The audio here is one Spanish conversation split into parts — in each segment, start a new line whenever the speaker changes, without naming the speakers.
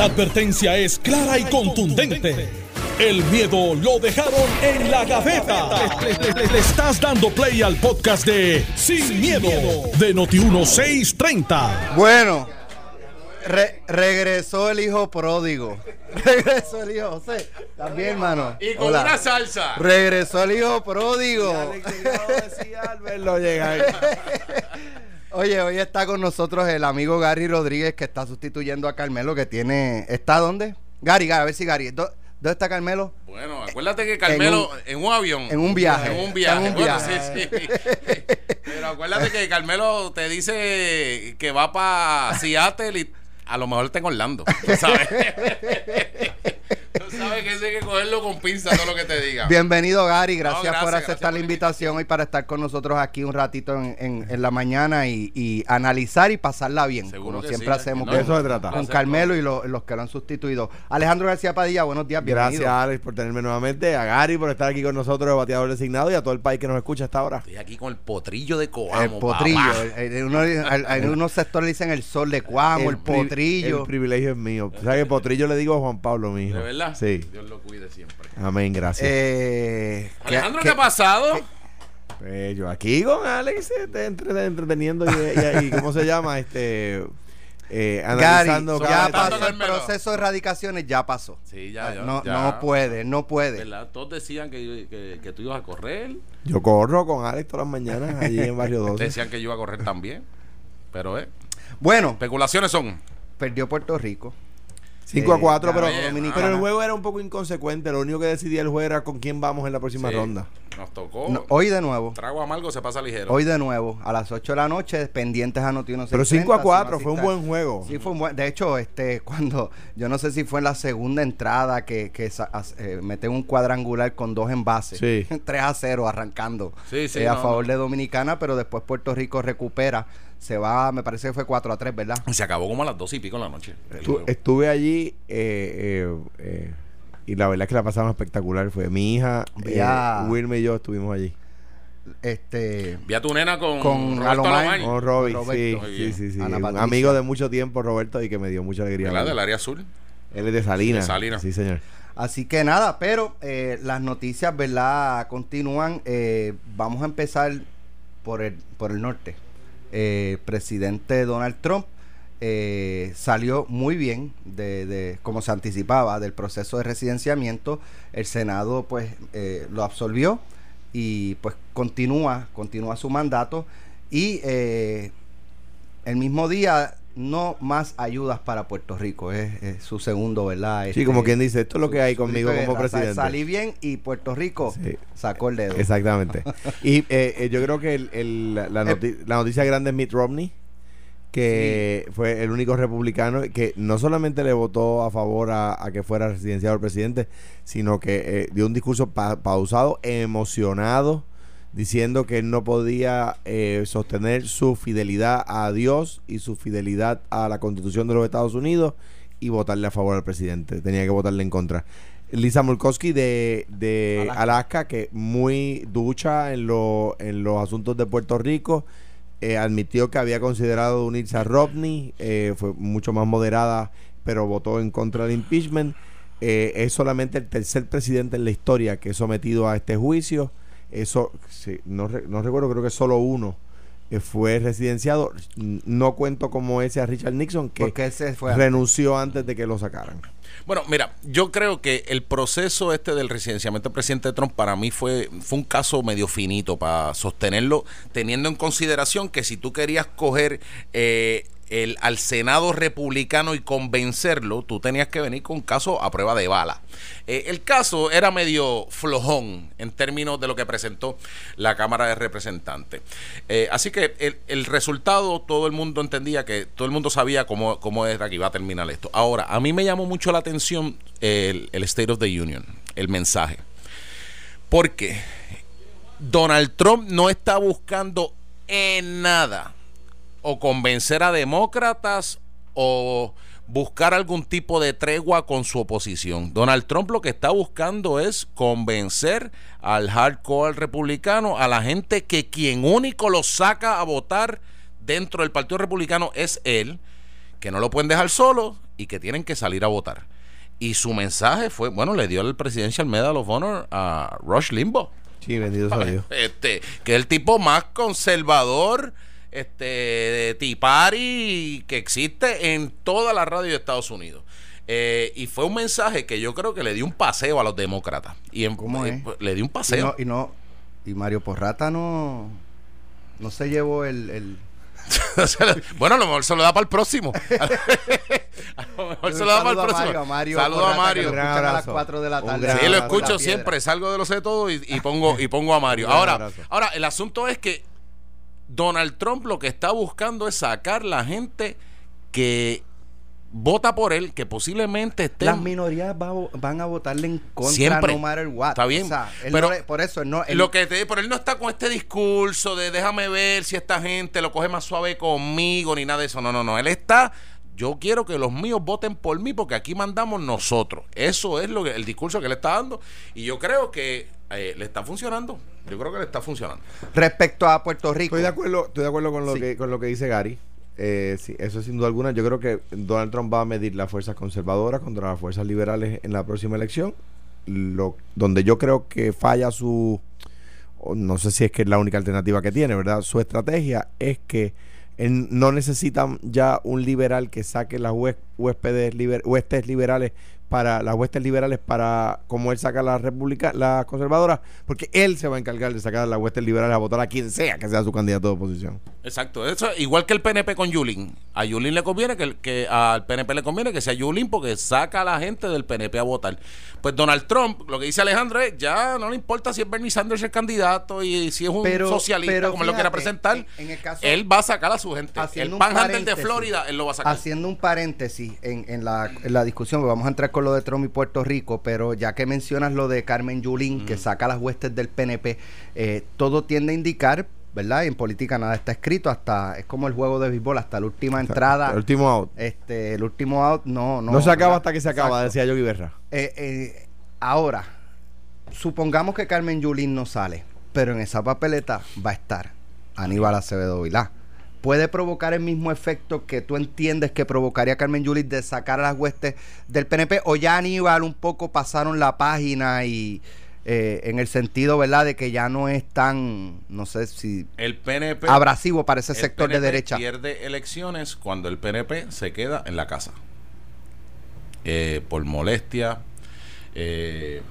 La advertencia es clara y contundente. El miedo lo dejaron en la gaveta. Le, estás dando play al podcast de Sin, miedo, de Noti1630.
Bueno, regresó el hijo pródigo. Regresó el hijo José. También, hermano.
Y con una salsa.
Regresó el hijo pródigo. Oye, hoy está con nosotros el amigo Gary Rodríguez que está sustituyendo a Carmelo que tiene... ¿Está dónde? Gary, Gary, a ver si Gary... ¿Dónde está Carmelo?
Bueno, acuérdate que Carmelo en un, avión.
En un viaje.
En un viaje. En un viaje. sí, sí. Pero acuérdate que Carmelo te dice que va para Seattle y a lo mejor está en Orlando. ¿Sabes? Tú sabes que hay que cogerlo con pinza todo lo que te diga.
Bienvenido, Gary. Gracias, por aceptar la invitación hoy para estar con nosotros aquí un ratito en, la mañana y, analizar y pasarla bien. como siempre hacemos con,
eso se trata.
con Carmelo y los que lo han sustituido. Alejandro García Padilla, buenos días. Bienvenido.
Gracias, Alex, por tenerme nuevamente. A Gary por estar aquí con nosotros, bateador designado, y a todo el país que nos escucha hasta ahora.
Estoy aquí con el potrillo de Coamo.
El potrillo. En unos sectores le dicen el sol de Coamo, el, potrillo.
El privilegio es mío. O sea que potrillo le digo a Juan Pablo, mi hijo.
¿De verdad?
Sí.
Dios lo cuide siempre.
Amén, gracias.
Eh, Alejandro, ¿qué, ha pasado?
Pues yo aquí con Alex este, entreteniendo y, ¿cómo se llama? Este
eh, analizando ya pasó el proceso de erradicaciones ya pasó.
Sí, ya, ya,
no, no puede no puede.
Todos decían que, que, que, tú ibas a correr.
Yo corro con Alex todas las mañanas allí en Barrio 12
decían que yo iba a correr también pero eh.
Bueno.
Especulaciones son.
Perdió Puerto Rico
5 a 4, pero, pero el juego era un poco inconsecuente. Lo único que decidía el juego era con quién vamos en la próxima ronda.
Nos tocó.
hoy de nuevo.
Trago amargo se pasa ligero.
Hoy de nuevo, a las 8 de la noche, pendientes a Noti
Pero 5 a 4, fue un buen juego.
Sí, fue un buen. De hecho, este cuando yo no sé si fue en la segunda entrada que, que eh, meten un cuadrangular con dos envases. Sí. 3 a 0 arrancando sí, sí, eh, a favor de Dominicana, pero después Puerto Rico recupera se va, me parece que fue 4 a 3, ¿verdad?
Se acabó como a las 2 y pico en la noche.
estuve allí eh, eh, eh, y la verdad es que la pasamos espectacular. Fue mi hija, eh, Wilmer y yo estuvimos allí.
Este,
Vi a tu nena con,
con
Roberto Con Robbie, sí, sí, sí, Un amigo de mucho tiempo, Roberto, y que me dio mucha alegría.
¿Verdad? Del área azul.
Él es de Salinas. De Salinas. Sí, señor.
Así que nada, pero eh, las noticias, ¿verdad? Continúan. Eh, vamos a empezar por el, por el norte eh, presidente Donald Trump eh, salió muy bien de, como se anticipaba del proceso de residenciamiento. El senado pues eh, lo absolvió y pues continúa continúa su mandato. Y eh, el mismo día no más ayudas para Puerto Rico, es, su segundo, ¿verdad?
sí, como este, quien dice, esto es lo que hay conmigo como presidente.
Salí bien y Puerto Rico sacó el dedo.
Exactamente. y eh, eh, yo creo que el, la, eh, la, noticia grande es Mitt Romney, que fue el único republicano que no solamente le votó a favor a, que fuera residenciado el presidente, sino que dio un discurso pausado, emocionado diciendo que él no podía eh, sostener su fidelidad a Dios y su fidelidad a la constitución de los Estados Unidos y votarle a favor al presidente. Tenía que votarle en contra. Lisa Murkowski de, de Alaska. que muy ducha en, lo, en los asuntos de Puerto Rico, eh, admitió que había considerado unirse a Romney, eh, fue mucho más moderada, pero votó en contra del impeachment. es solamente el tercer presidente en la historia que es sometido a este juicio. Eso, sí, no, no recuerdo, creo que solo uno fue residenciado. No cuento como ese a Richard Nixon, que
ese fue
renunció antes. de que lo sacaran.
Bueno, mira, yo creo que el proceso este del residenciamiento del presidente Trump para mí fue, fue un caso medio finito para sostenerlo, teniendo en consideración que si tú querías coger eh, el, al Senado republicano y convencerlo, tú tenías que venir con caso a prueba de bala. Eh, el caso era medio flojón en términos de lo que presentó la Cámara de Representantes. Eh, así que el, resultado, todo el mundo entendía que todo el mundo sabía cómo, cómo era que iba a terminar esto. Ahora, a mí me llamó mucho la atención el State of the Union, el mensaje. Porque Donald Trump no está buscando en nada o convencer a demócratas o buscar algún tipo de tregua con su oposición. Donald Trump lo que está buscando es convencer al hardcore republicano, a la gente que quien único lo saca a votar dentro del Partido Republicano es él, que no lo pueden dejar solo y que tienen que salir a votar. Y su mensaje fue, bueno, le dio el Presidential Medal of Honor a Rush Limbaugh.
Sí, bendito sea Dios.
Este, que es el tipo más conservador, este, de tipari que existe en toda la radio de Estados Unidos. Eh, y fue un mensaje que yo creo que le dio un paseo a los demócratas. Y en-
¿Cómo
eh,
es?
le dio un
Y
paseo.
no, y no, y Mario Porrata no, no se llevó el, el
bueno, a lo mejor se lo da para el próximo. a lo mejor se lo da para el
Saludo a
próximo.
Mario, a Mario
Saludo a Mario.
gran
escuchan a las
abrazo.
4 de la tarde.
Sí, lo
abrazo.
escucho siempre, salgo de lo sé todo y, y pongo y pongo a Mario. Ahora,
abrazo.
ahora el asunto es que Donald Trump lo que está buscando es sacar la gente que vota por él, que posiblemente esté
Las minorías va van a votarle en contra
Siempre.
no matter what.
Está bien,
O sea, él
pero
no le- por eso él no, él-
lo que te pero él no está con este discurso de déjame ver si esta gente lo coge más suave conmigo ni nada de eso. No, no, no. Él está. Yo quiero que los míos voten por mí porque aquí mandamos nosotros. Eso es lo que el discurso que él está dando y yo creo que eh, le está funcionando. Yo creo que le está funcionando.
respecto a Puerto Rico.
Estoy de acuerdo, estoy de acuerdo con lo
Sí.
que con lo que dice Gary. Eh, sí, eso sin duda alguna. Yo creo que Donald Trump va a medir las fuerzas conservadoras contra las fuerzas liberales en la próxima elección. Lo, donde yo creo que falla su, o no sé si es que es la única alternativa que tiene, ¿verdad? Su estrategia es que él no necesitan ya un liberal que saque las huéspedes liber- huestes liberales para las huestes liberales para como él saca las republicanas, las conservadoras, porque él se va a encargar de sacar las huestes liberales a votar a quien sea que sea su candidato de oposición.
Exacto, eso igual que el PNP con Yulín. A Yulín le conviene que, que al PNP le conviene que sea Yulín porque saca a la gente del PNP a votar. Pues Donald Trump, lo que dice Alejandro es, ya no le importa si es Bernie Sanders el candidato y si es un
Pero-
socialista
pero
como él lo quiera
fíjate,
presentar,
en- en el caso-
él va a sacar a su gente. El panhandle de. Florida, él lo va a sacar.
Haciendo un paréntesis en, en la, en la discusión, vamos a entrar con lo de Trump y Puerto Rico, pero ya que mencionas lo de Carmen Yulín, que saca las huestes del PNP, eh, todo tiende a indicar, ¿verdad? Y en política nada está escrito, hasta es como el juego de béisbol, hasta la última entrada,
El último out.
este, el último out, no, no.
No, se acaba
¿verdad?
hasta que se acaba,
Exacto.
decía Yogi Berra.
Eh, eh, ahora, supongamos que Carmen Yulín no sale, pero en esa papeleta va a estar Aníbal Acevedo Vilá. ¿Puede provocar el mismo efecto que tú entiendes que provocaría Carmen Yulín de sacar a las huestes del PNP? ¿O ya Aníbal un poco pasaron la página y eh, en el sentido, ¿verdad?, de que ya no es tan, no sé si
el PNP
abrasivo para ese sector de
PNP
derecha?
pierde elecciones cuando el PNP se queda en la casa. Eh, por molestia, eh,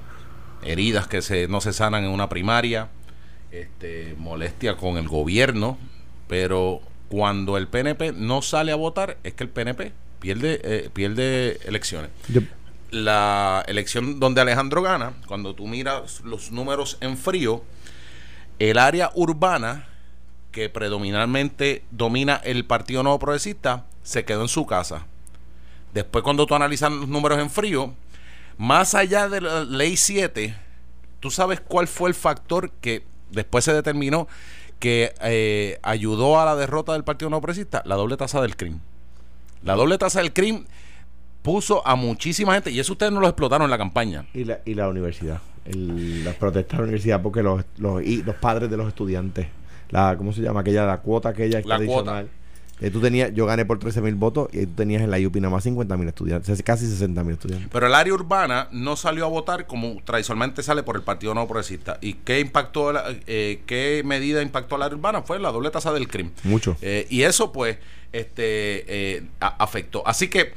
heridas que se, no se sanan en una primaria, este, molestia con el gobierno, pero cuando el PNP no sale a votar es que el PNP pierde, eh, pierde elecciones.
Yo-
La elección donde Alejandro gana, cuando tú miras los números en frío, el área urbana que predominantemente domina el Partido Nuevo Progresista se quedó en su casa. Después cuando tú analizas los números en frío, más allá de la ley 7, tú sabes cuál fue el factor que después se determinó que eh, ayudó a la derrota del Partido Nuevo Progresista, la doble tasa del crimen. La doble tasa del crimen puso a muchísima gente, y eso ustedes no lo explotaron en la campaña.
Y la, y la universidad. El- las protestas de la universidad porque los, los, y los padres de los estudiantes. La, ¿Cómo se llama? Aquella, la cuota aquella
La
tradicional. Eh, tú tenías, yo gané por 13 mil votos y tú tenías en la IUP nada más 50 mil estudiantes, casi 60 mil estudiantes.
Pero el área urbana no salió a votar como tradicionalmente sale por el Partido Nuevo Progresista. ¿Y qué impactó, la- eh, qué medida impactó al área urbana? Fue la doble tasa del crimen.
Mucho.
Eh, y eso, pues, este eh, afectó. Así que,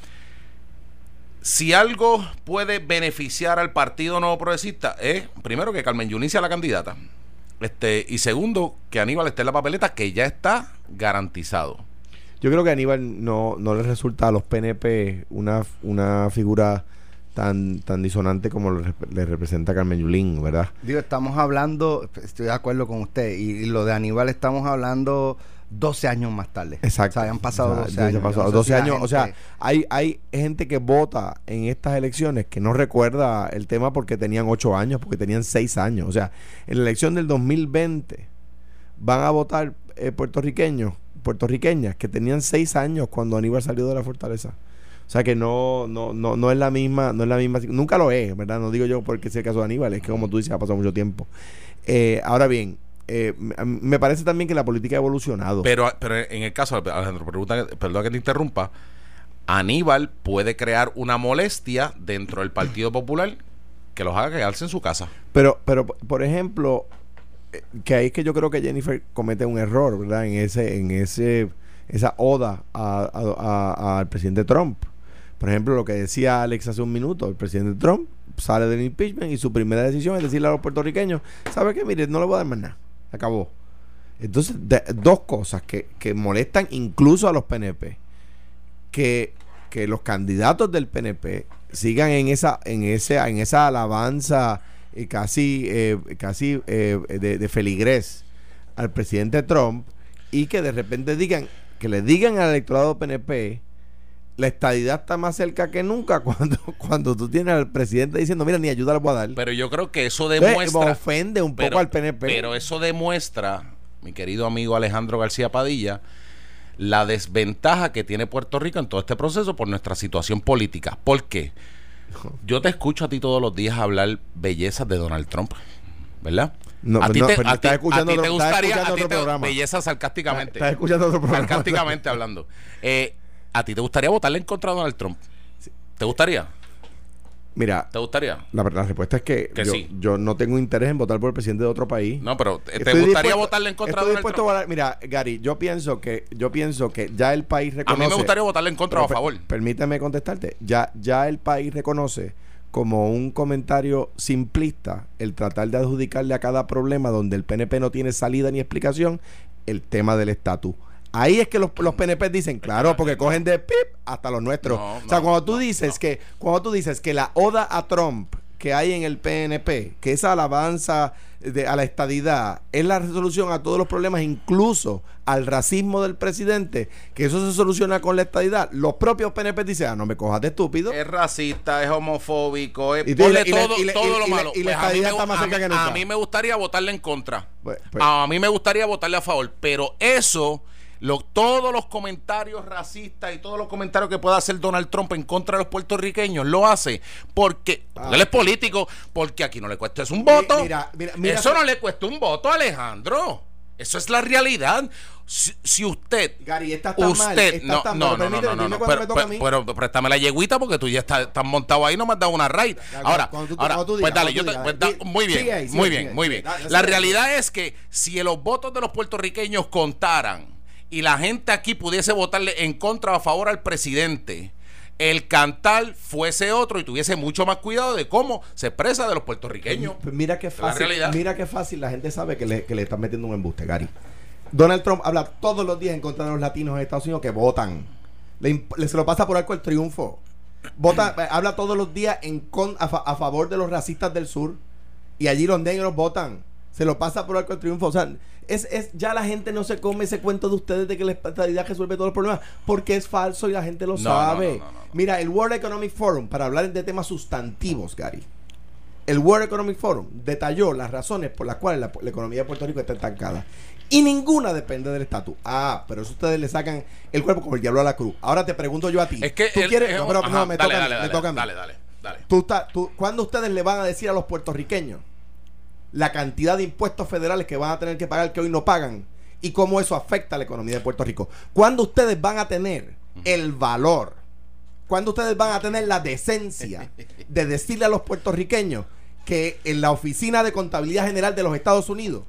si algo puede beneficiar al Partido Nuevo Progresista, es, primero, que Carmen Yulín sea la candidata. Este, y segundo, que Aníbal esté en la papeleta, que ya está garantizado.
Yo creo que a Aníbal no, no le resulta a los PNP una, una figura tan, tan disonante como le, le representa Carmen Yulín, ¿verdad?
Digo, estamos hablando, estoy de acuerdo con usted, y, y lo de Aníbal estamos hablando 12 años más tarde.
Exacto.
O sea, han pasado
O sea,
12
ya
años.
pasó
Yo no sé
12
si la
años. O sea, hay, hay gente que vota en estas elecciones que no recuerda el tema porque tenían 8 años, porque tenían 6 años. O sea, en la elección del 2020 van a votar eh, puertorriqueños, puertorriqueñas que tenían 6 años cuando Aníbal salió de la fortaleza. O sea que no, no, no, no es la misma, no es la misma, nunca lo es, ¿verdad? No digo yo porque sea el caso de Aníbal, es que como tú dices, ha pasado mucho tiempo. Eh, ahora bien, eh, me- parece también que la política ha evolucionado.
Pero, pero en el caso, Alejandro, pregunta, perdón que te interrumpa, Aníbal puede crear una molestia dentro del Partido Popular que los haga quedarse en su casa.
Pero, pero por ejemplo, eh, que ahí es que yo creo que Jennifer comete un error, ¿verdad? En ese, en ese, esa oda al presidente Trump. Por ejemplo, lo que decía Alex hace un minuto, el presidente Trump sale del impeachment y su primera decisión es decirle a los puertorriqueños, ¿sabe qué? Mire, no le voy a dar más nada. Acabó. Entonces, dos cosas que, que molestan incluso a los PNP que, los candidatos del PNP sigan en esa, en ese, en esa alabanza y casi, eh, casi eh, de, de feligrés al presidente Trump y que de repente digan, que le digan al electorado PNP la estadidad está más cerca que nunca cuando, cuando tú tienes al presidente diciendo, mira, ni ayuda le voy a dar.
Pero yo creo que eso demuestra...
ofende un poco al PNP.
Pero eso demuestra, mi querido amigo Alejandro García Padilla, la desventaja que tiene Puerto Rico en todo este proceso por nuestra situación política. ¿Por qué? Yo te escucho a ti todos los días hablar bellezas de Donald Trump, ¿verdad?
No,
a
ti
te,
te
gustaría a ti te, belleza sarcásticamente.
Estás escuchando otro programa.
Sarcásticamente hablando. Eh, ¿A ti te gustaría votarle en contra de Donald Trump? ¿Te gustaría?
Mira,
¿te gustaría?
La, la respuesta es que, yo, yo, no tengo interés en votar por el presidente de otro país.
No, pero ¿te gustaría votarle en contra de Donald Trump?
mira, Gary, yo pienso que yo pienso que ya el país reconoce.
A mí me gustaría votarle en contra o a favor.
permíteme contestarte. Ya ya el país reconoce como un comentario simplista el tratar de adjudicarle a cada problema donde el PNP no tiene salida ni explicación el tema del estatus. Ahí es que los, los PNP dicen, claro, porque cogen de pip hasta los nuestros. o sea, cuando tú dices que cuando tú dices que la oda a Trump que hay en el PNP, que esa alabanza de, a la estadidad es la resolución a todos los problemas, incluso al racismo del presidente, que eso se soluciona con la estadidad. Los propios PNP dicen, ah, no me cojas de estúpido.
Es racista, es homofóbico, es todo, lo malo. Y la, pues estadidad está más cerca que nunca. A mí me gustaría votarle en contra. Pues, pues. a mí me gustaría votarle a favor, pero eso todos los comentarios racistas y todos los comentarios que pueda hacer Donald Trump en contra de los puertorriqueños lo hace porque, ah. él es político, porque aquí no le cuesta es un voto. Eso no le cuesta un voto, Alejandro. Eso es la realidad. Si, usted.
Gary, está tan
usted, no, no, no, no, no, no, pero, pero, préstame la yeguita porque tú ya estás, montado ahí, no me has dado una raid. Ahora, ahora pues dale, yo te, pues muy bien, muy bien, muy bien. La realidad es que si los votos de los puertorriqueños contaran y la gente aquí pudiese votarle en contra o a favor al presidente, el cantal fuese otro y tuviese mucho más cuidado de cómo se expresa de los puertorriqueños.
Pues mira qué fácil, mira qué fácil la gente sabe que le, que le están metiendo un embuste, Gary. Donald Trump habla todos los días en contra de los latinos en Estados Unidos que votan. Le, se lo pasa por algo el triunfo. Vota, habla todos los días en con, a, favor de los racistas del sur. Y allí los negros votan. Se lo pasa por algo el triunfo. O sea, es, es, ya la gente no se come ese cuento de ustedes de que la estabilidad resuelve todos los problemas, porque es falso y la gente lo sabe. Mira, el World Economic Forum, para hablar de temas sustantivos, Gary, el World Economic Forum detalló las razones por las cuales la, economía de Puerto Rico está estancada. Y ninguna depende del estatus. Ah, pero eso ustedes le sacan el cuerpo como el diablo a la cruz. Ahora te pregunto yo a ti.
Es que
¿Tú quieres? no, pero no, me
toca, dale, me toca a mí. Dale, dale,
dale. Tú, tú, ¿Cuándo ustedes le van a decir a los puertorriqueños la cantidad de impuestos federales que van a tener que pagar que hoy no pagan y cómo eso afecta a la economía de Puerto Rico. ¿Cuándo ustedes van a tener el valor? ¿Cuándo ustedes van a tener la decencia de decirle a los puertorriqueños que en la Oficina de Contabilidad General de los Estados Unidos,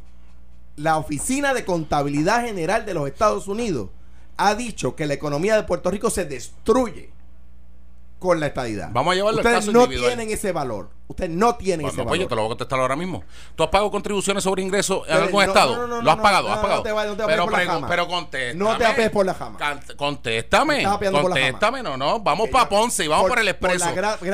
la Oficina de Contabilidad General de los Estados Unidos ha dicho que la economía de Puerto Rico se destruye con la estadidad.
Vamos a llevarlo
Ustedes no tienen ese valor. Usted no tiene ese
pues yo te lo voy a contestar ahora mismo. ¿Tú has pagado contribuciones sobre ingresos en algún estado? ¿Lo has pagado? ¿Has pagado?
No te, pero, por la jama.
pero contéstame.
No te apes por la jama.
Contéstame. Contéstame, no, no. Vamos para Ponce y vamos por, el expreso.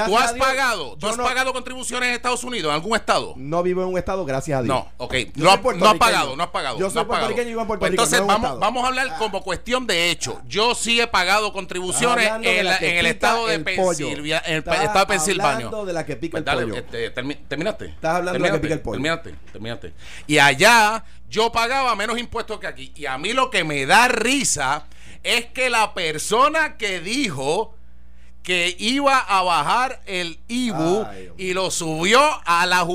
¿Tú has pagado? ¿Tú has pagado contribuciones en Estados Unidos, en algún estado?
No vivo en un estado, gracias a Dios.
No, ok. No, has pagado, no has pagado.
Yo soy puertorriqueño y vivo en Puerto
Rico. Entonces, vamos, vamos a hablar ah. como cuestión de hecho. Yo sí he pagado contribuciones en el estado de En el estado de Pensilvania.
de la que pica el pollo. Este,
terminaste.
Estás hablando de que el pollo.
Terminaste, terminaste. Y allá yo pagaba menos impuestos que aquí. Y a mí lo que me da risa es que la persona que dijo que iba a bajar el IBU y lo subió a la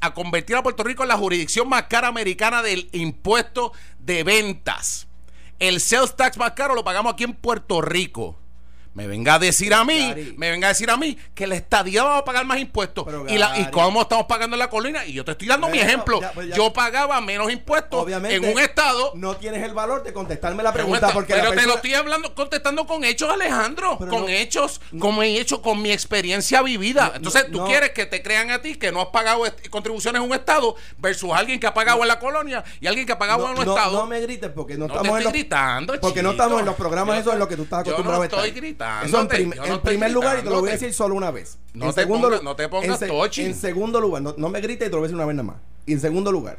a convertir a Puerto Rico en la jurisdicción más cara americana del impuesto de ventas. El sales tax más caro lo pagamos aquí en Puerto Rico. Me venga a decir a mí,
Gary.
me venga a decir a mí que la estadía va a pagar más impuestos.
Pero,
y, la, y cómo estamos pagando en la colina. Y yo te estoy dando mi ejemplo.
ya, pues ya.
yo pagaba menos impuestos
Obviamente.
en un estado.
No tienes el valor de contestarme la
en un
pregunta porque
pero
la
te lo estoy hablando, contestando con hechos, Alejandro. Con
no-
hechos, como he hecho con mi experiencia vivida.
No,
Entonces,
no,
tú
no.
quieres que te crean a ti que no has pagado contribuciones en un estado versus alguien que ha pagado en la colonia y alguien que ha pagado
no,
en un
no-
estado.
no me grites porque no,
No
estamos
te
en
estoy
los
gritando,
porque no estamos en los programas
Yo-
eso es lo que tú estás
yo no
acostumbrado a estar. Eso en, prim-
no
en primer lugar y te lo voy a decir solo una vez.
No
En
te
segundo
pongas-
lu-
no te pongas
en,
tochi.
En segundo lugar, no, no me grites y te lo voy a decir una vez nada más. Y en segundo lugar,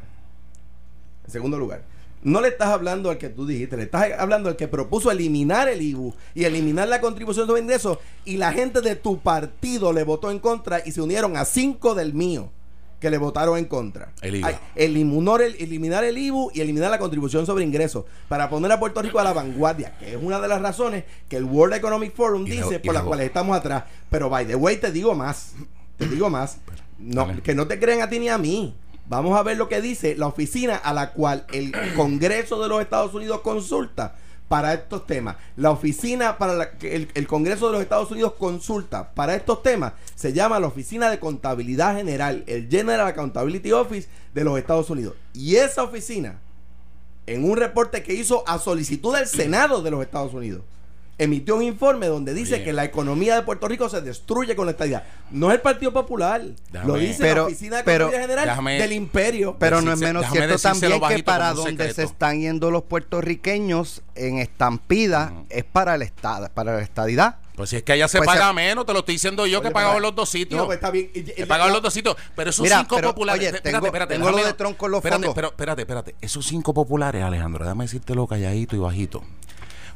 en segundo lugar, no le estás hablando al que tú dijiste, le estás hablando al que propuso eliminar el IBU y eliminar la contribución sobre ingresos y la gente de tu partido le votó en contra y se unieron a cinco del mío que le votaron en contra.
El IVA.
Ay, eliminar el, eliminar el IBU y eliminar la contribución sobre ingresos para poner a Puerto Rico a la vanguardia, que es una de las razones que el World Economic Forum
Y
dice por las cuales estamos atrás. Pero by the way, te digo más, te digo más, no, que no te crean a ti ni a mí. Vamos a ver lo que dice la oficina a la cual el Congreso de los Estados Unidos consulta para estos temas. La oficina para la que el, el Congreso de los Estados Unidos consulta para estos temas se llama la Oficina de Contabilidad General, el General Accountability Office de los Estados Unidos. Y esa oficina, en un reporte que hizo a solicitud del Senado de los Estados Unidos, emitió un informe donde dice
Oye.
que la economía de Puerto Rico se destruye con la estadía. No es el Partido Popular,
Déjame-
lo dice
Pero-
la Oficina de
pero-
General
déjame-
del Imperio.
Pero no es menos cierto también que para donde se están yendo los puertorriqueños en estampida
Ujú.
es para el estado, para la estadidad.
Pues si es que allá se
Pues
paga
se-
menos, te lo estoy diciendo yo que
Oye,
en los dos sitios.
No, pues está bien. Y- y-
He pagado en los dos sitios. Pero esos
Mira,
cinco
pero,
populares.
oye,
espérate,
tengo-
espérate,
tengo lo
déjame-
de Trump con los
espérate,
fondos.
Pero espérate, espérate. Esos cinco populares, Alejandro, déjame decírtelo calladito y bajito.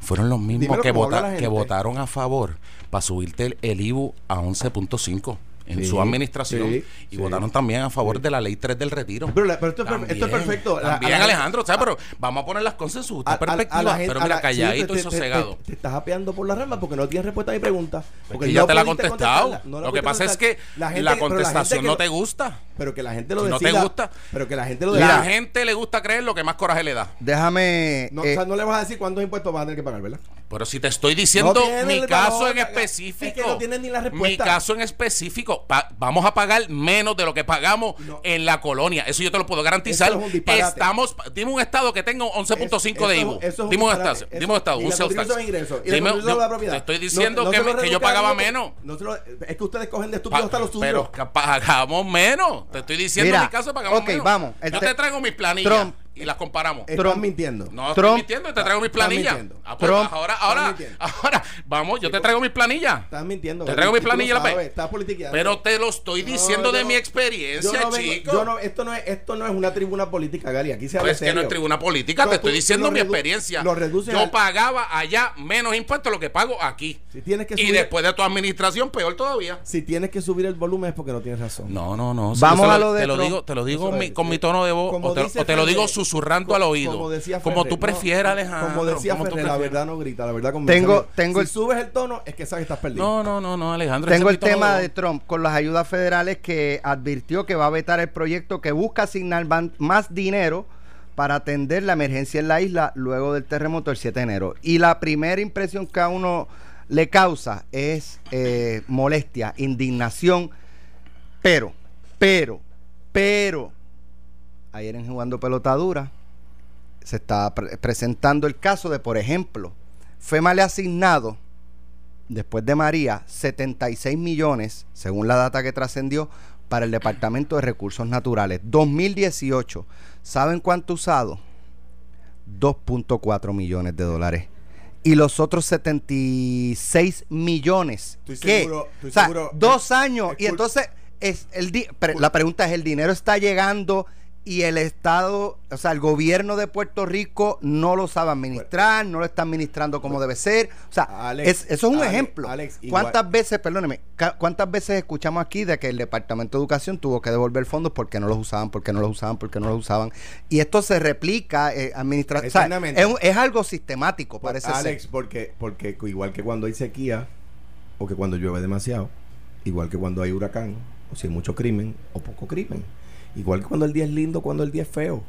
Fueron los mismos
Dímelo
que, vota- que votaron a favor para subirte el, el IBU a 11.5 en
Sí,
su administración
sí,
y
sí.
votaron también a favor de la ley 3 del retiro.
Pero, la- pero esto,
También,
esto es perfecto. La-
También,
la-
Alejandro, o sea, pero vamos a poner las cosas en su justa
a- a-
perspectiva.
a la gente-
pero mira,
la-
calladito
sí,
y sosegado.
Te, te estás apeando por la rama porque no tienes respuesta a mi pregunta. Porque
ya
no
te la he contestado.
No la
lo que pasa es que la,
gente-
contestación
que
no te gusta.
Pero que la gente lo
Si no te
decida.
gusta.
Pero que la gente lo
La
decida.
gente le gusta creer lo que más coraje le da.
Déjame.
No,
eh,
o sea, no le vas a decir cuántos impuestos vas a tener que pagar, ¿verdad?
Pero si te estoy diciendo
No
mi caso
valor,
en
es que
específico.
no tienes ni la
Mi caso en específico. vamos a pagar menos de lo que pagamos
No.
en la colonia. Eso yo te lo puedo garantizar.
Es.
Estamos. Dime un estado que tenga 11.5 de
eso es un
Dime un estado. Dime un estado. Un
la
sales
contribución
tax.
de ingresos, y la
Dime-
contribución
yo-
de la propiedad.
Te estoy diciendo que, me- yo pagaba menos.
lo- es que ustedes cogen de estúpidos hasta los suyos.
pero pagamos menos. Te estoy diciendo
Mira,
en mi caso pagamos menos.
vamos,
Yo
te-
te traigo mis planillas
Trump.
Y las comparamos.
Estás
Trump-
mintiendo.
No,
Trump-
estoy mintiendo, te traigo mis
Estás
planillas.
mintiendo.
Ah, pues,
Trump-
ahora, ahora, ahora, vamos, yo te traigo mis planillas.
Estás mintiendo.
Te traigo mi
Y tú lo
planilla, la
sabes,
pe-
Estás politiqueando.
Pero te lo estoy diciendo de
no-
mi experiencia,
yo no vengo-
chico.
yo no, esto, no es, esto no es una tribuna política, Gali. Aquí se habla
Pues que no es tribuna política,
No,
te
tú-
estoy
tú
diciendo mi experiencia.
lo
Yo
al-
pagaba allá menos impuestos de lo que pago aquí.
Si tienes que
Y
subir,
después de tu administración, peor todavía.
si tienes que subir el volumen es porque no tienes razón.
No, no, no.
Vamos a lo de
te lo digo, te lo digo
es,
con mi tono de voz
como
o te,
dice
o te lo digo susurrando
co-
al oído.
Como decía
como
Ferrer,
tú
no,
prefieras, Alejandro.
Como decía
como
Ferrer, la verdad no grita, la verdad convence.
Tengo-
Si
tengo el-
subes el tono es que sabes que estás perdido.
No, no, no, no, Alejandro.
Tengo el tema de Trump con las ayudas federales que advirtió que va a vetar el proyecto que busca asignar más dinero para atender la emergencia en la isla luego del terremoto del 7 de enero. Y la primera impresión que a uno le causa es eh, molestia, indignación, pero, pero, pero, ayer en Jugando Pelotadura se está pre- presentando el caso de, por ejemplo, FEMA le ha asignado después de María, 76 millones, según la data que trascendió, para el Departamento de Recursos Naturales. 2018, ¿saben cuánto usado? 2.4 millones de dólares. Y los otros 76 millones.
Estoy
¿Qué?
seguro- estoy
o sea,
seguro-
dos años.
es
y entonces, es el la pregunta es, ¿el dinero está llegando y el Estado, o sea, el gobierno de Puerto Rico no lo sabe administrar, no lo está administrando como debe ser? O sea,
Alex,
es- eso es un
Alex,
ejemplo.
Alex,
¿Cuántas veces, perdóneme, cuántas veces escuchamos aquí de que el Departamento de Educación tuvo que devolver fondos porque no los usaban, porque no los usaban, porque no los usaban? Y esto se replica eh, administra- o sea, es, algo sistemático,
Por-
parece
Alex,
ser.
porque, porque igual que cuando hay sequía, o que cuando llueve demasiado, igual que cuando hay huracán, o si hay mucho crimen, o poco crimen. Igual que cuando el día es lindo, cuando el día es feo.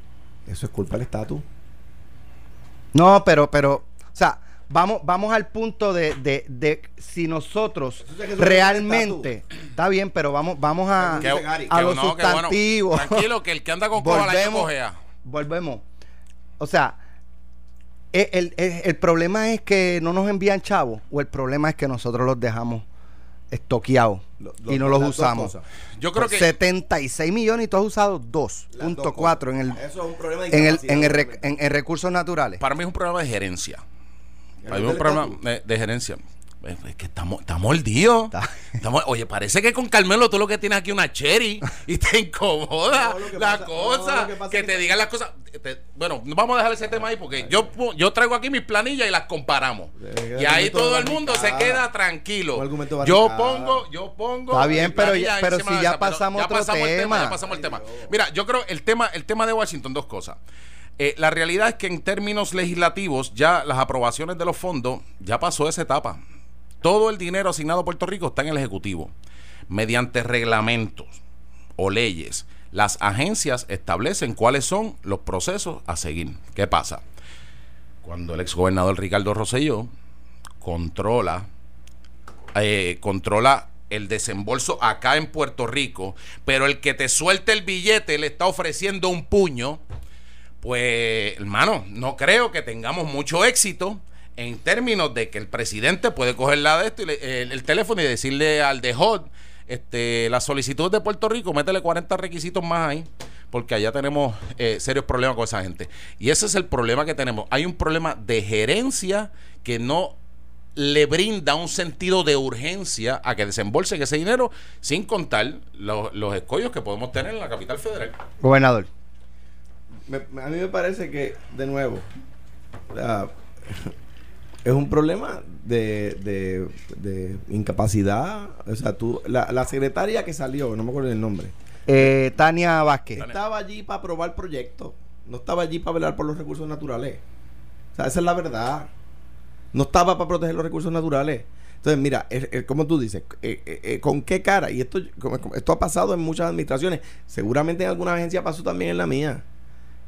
Eso es culpa del estatus.
No, pero, pero, o sea, vamos, vamos al punto de, de, de si nosotros realmente, está bien, pero vamos, vamos a,
Que-
a
que
los
no, que bueno.
sustantivos.
Tranquilo, que el que anda con coja la cojea.
Volvemos. O sea, e- el, el- el problema es que no nos envían chavos o el problema es que nosotros los dejamos estoqueados y no los usamos.
Yo creo que
76 millones y tú has usado
Las dos
2.4 en el
cosas. Eso es un problema de
en el en, el rec- en- en recursos naturales.
para mí es un problema de gerencia.
¿El
Para mí es un problema de gerencia. Es que estamos, estamos mordidos.
Está-
Estamos- oye, parece que con Carmelo tú lo que tienes aquí una cherry y te incomoda
No,
la
pasa-
cosa.
no, que
te digan las cosas. Te- bueno, vamos a dejar ese tema ahí porque yo, yo traigo aquí mis planillas y las comparamos. Y ahí todo el mundo se queda tranquilo. Yo pongo, yo pongo.
Está bien, pero ya- pero si ya
esa, pero
pasamos
ya
otro
pasamos el tema.
tema.
Ya pasamos el tema.
Dios.
Mira, yo creo el tema, el tema de Washington, dos cosas. Eh, la realidad es que en términos legislativos, ya las aprobaciones de los fondos, ya pasó esa etapa. Todo el dinero asignado a Puerto Rico está en el Ejecutivo. Mediante reglamentos o leyes, las agencias establecen cuáles son los procesos a seguir. ¿Qué pasa? Cuando el exgobernador Ricardo Rosselló controla eh, controla el desembolso acá en Puerto Rico, pero el que te suelte el billete le está ofreciendo un puño, pues hermano, no creo que tengamos mucho éxito en términos de que el presidente puede coger la de esto y le- el, el teléfono y decirle al de HOT, este, la solicitud de Puerto Rico, métele 40 requisitos más ahí, porque allá tenemos eh, serios problemas con esa gente. Y ese es el problema que tenemos. Hay un problema de gerencia que no le brinda un sentido de urgencia a que desembolsen ese dinero, sin contar los, los escollos que podemos tener en la capital federal.
Gobernador.
Me- a mí me parece que, de nuevo, la- es un problema de, de- de incapacidad. O sea, tú, la, la secretaria que salió, no me acuerdo el nombre,
Eh, Tania Vázquez.
estaba allí para aprobar proyectos. No estaba allí para velar por los recursos naturales. O sea, esa es la verdad. No estaba para proteger los recursos naturales. Entonces, mira, como tú dices, eh, eh, eh, ¿con qué cara? Y esto, esto ha pasado en muchas administraciones. Seguramente en alguna agencia pasó también en la mía.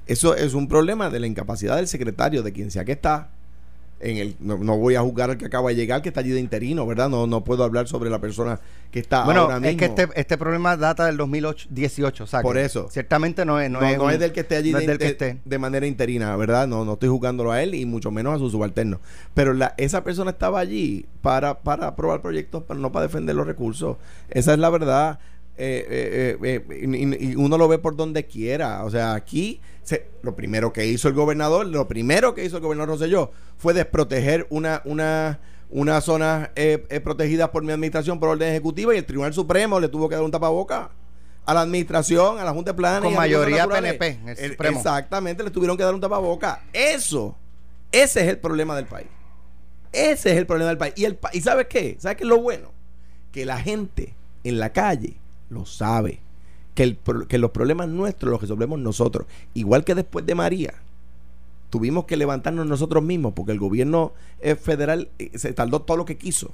Eso es un problema de la incapacidad del secretario, de quien sea que está. En el, no, no voy a juzgar al que acaba de llegar, que está allí de interino, ¿verdad? No, no puedo hablar sobre la persona que está
Bueno,
ahora mismo.
es que este, este problema data del 2018, o sea,
Por eso.
Ciertamente no es, no,
no,
es,
no
un-
es del que esté allí de,
del que esté.
de manera interina, ¿verdad? No, no estoy juzgándolo a él y mucho menos a su subalterno. Pero la, esa persona estaba allí para, para aprobar proyectos, pero no para defender los recursos. Esa es la verdad. Eh, eh, eh, y, y uno lo ve por donde quiera. O sea, aquí se- lo primero que hizo el gobernador, lo primero que hizo el gobernador Rosselló fue desproteger una, una, una zona protegida por mi administración por orden ejecutiva y el Tribunal Supremo le tuvo que dar un tapaboca a la administración, a la Junta de Planes.
Con mayoría. PNP en el
El-
Supremo.
Exactamente, le tuvieron que dar un tapaboca. Eso, ese es el problema del país. Ese es el problema del país. Y, el ¿y sabes qué? ¿Sabes qué es lo bueno? Que la gente en la calle lo sabe. Que, el que los problemas nuestros los resolvemos nosotros. Igual que después de María, tuvimos que levantarnos nosotros mismos porque el gobierno eh, federal eh, se tardó todo lo que quiso.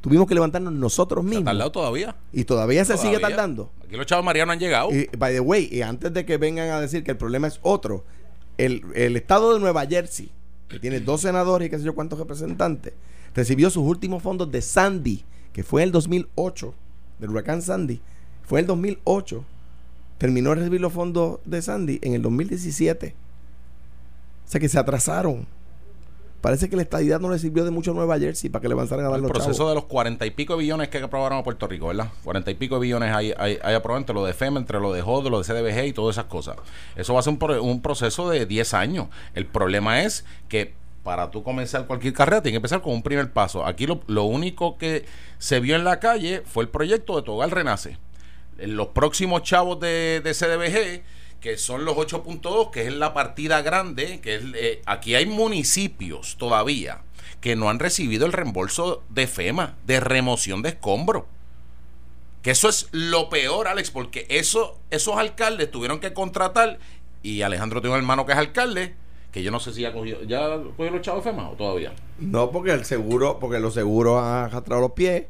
Tuvimos que levantarnos nosotros
¿Se ha
mismos.
tardado todavía?
Y todavía se sigue tardando.
Aquí los chavos Mariano han llegado.
Y, by the way, y antes de que vengan a decir que el problema es otro, el, el estado de Nueva Jersey, que tiene dos senadores y qué sé yo cuántos representantes, recibió sus últimos fondos de Sandy, que fue en el 2008, del huracán Sandy, fue en el 2008, terminó de recibir los fondos de Sandy en el 2017. O sea que se atrasaron. Parece que la estadidad no le sirvió de mucho a Nueva Jersey para que le avanzaran a dar
el
los
proceso
chavos.
de los cuarenta y pico de billones que aprobaron a Puerto Rico, ¿verdad? Cuarenta y pico de billones hay, hay, hay aprobado entre lo de FEMA, entre lo de HOD, lo de CDBG y todas esas cosas. Eso va a ser un proceso de 10 años. El problema es que para tú comenzar cualquier carrera tienes que empezar con un primer paso. Aquí lo, único que se vio en la calle fue el proyecto de Tu Hogar Renace. Los próximos chavos de, de CDBG que son los 8.2, que es la partida grande, que eh, aquí hay municipios todavía que no han recibido el reembolso de FEMA, de remoción de escombros. Que eso es lo peor, Alex, porque eso, esos alcaldes tuvieron que contratar, y Alejandro tiene un hermano que es alcalde, que yo no sé si ya cogió, ya cogió los chavos FEMA o todavía.
No, porque el seguro, porque los seguros han arrastrado los pies,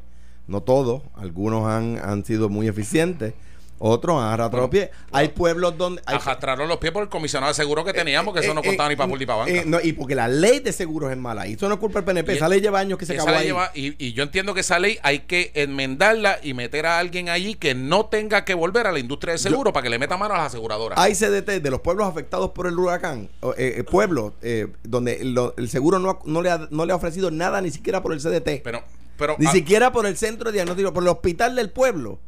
no todos, algunos han, han sido muy eficientes Otros han arrastrado los pies. Hay pueblos donde. Hay,
Arrastraron los pies por el comisionado de seguro que teníamos, que eso no
eh,
contaba
eh,
ni para ni para banca.
eh, no, y porque la ley de seguros es mala. Y eso no es culpa del PNP.
Y-
Esa ley lleva años que se acabó
ley
ahí.
lleva- y, y yo entiendo que esa ley hay que enmendarla y meter a alguien allí que no tenga que volver a la industria de seguro para que le meta mano a las aseguradoras.
Hay CDT de los pueblos afectados por el huracán, eh, eh, pueblos eh, donde lo- el seguro no, no, le ha, no le ha ofrecido nada ni siquiera por el CDT,
pero, pero
ni
ah,
siquiera por el centro de diagnóstico, por el hospital del pueblo.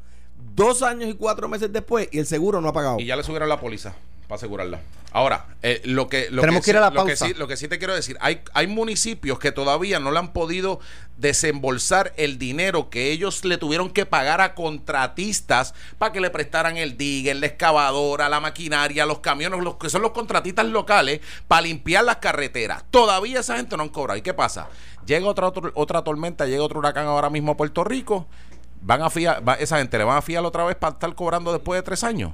Dos años y cuatro meses después y el seguro no ha pagado.
y ya le subieron la póliza para asegurarla. Ahora, eh, lo que lo
Tenemos
que,
que ir a la
sí- lo que
pausa.
sí, lo que sí te quiero decir, hay, hay municipios que todavía no le han podido desembolsar el dinero que ellos le tuvieron que pagar a contratistas para que le prestaran el digger, la excavadora, la maquinaria, los camiones, los que son los contratistas locales para limpiar las carreteras. Todavía esa gente no han cobrado. ¿Y qué pasa? Llega otra otra, otra tormenta, llega otro huracán ahora mismo a Puerto Rico. Van a fiar, va- esa gente le van a fiar otra vez para estar cobrando después de tres años.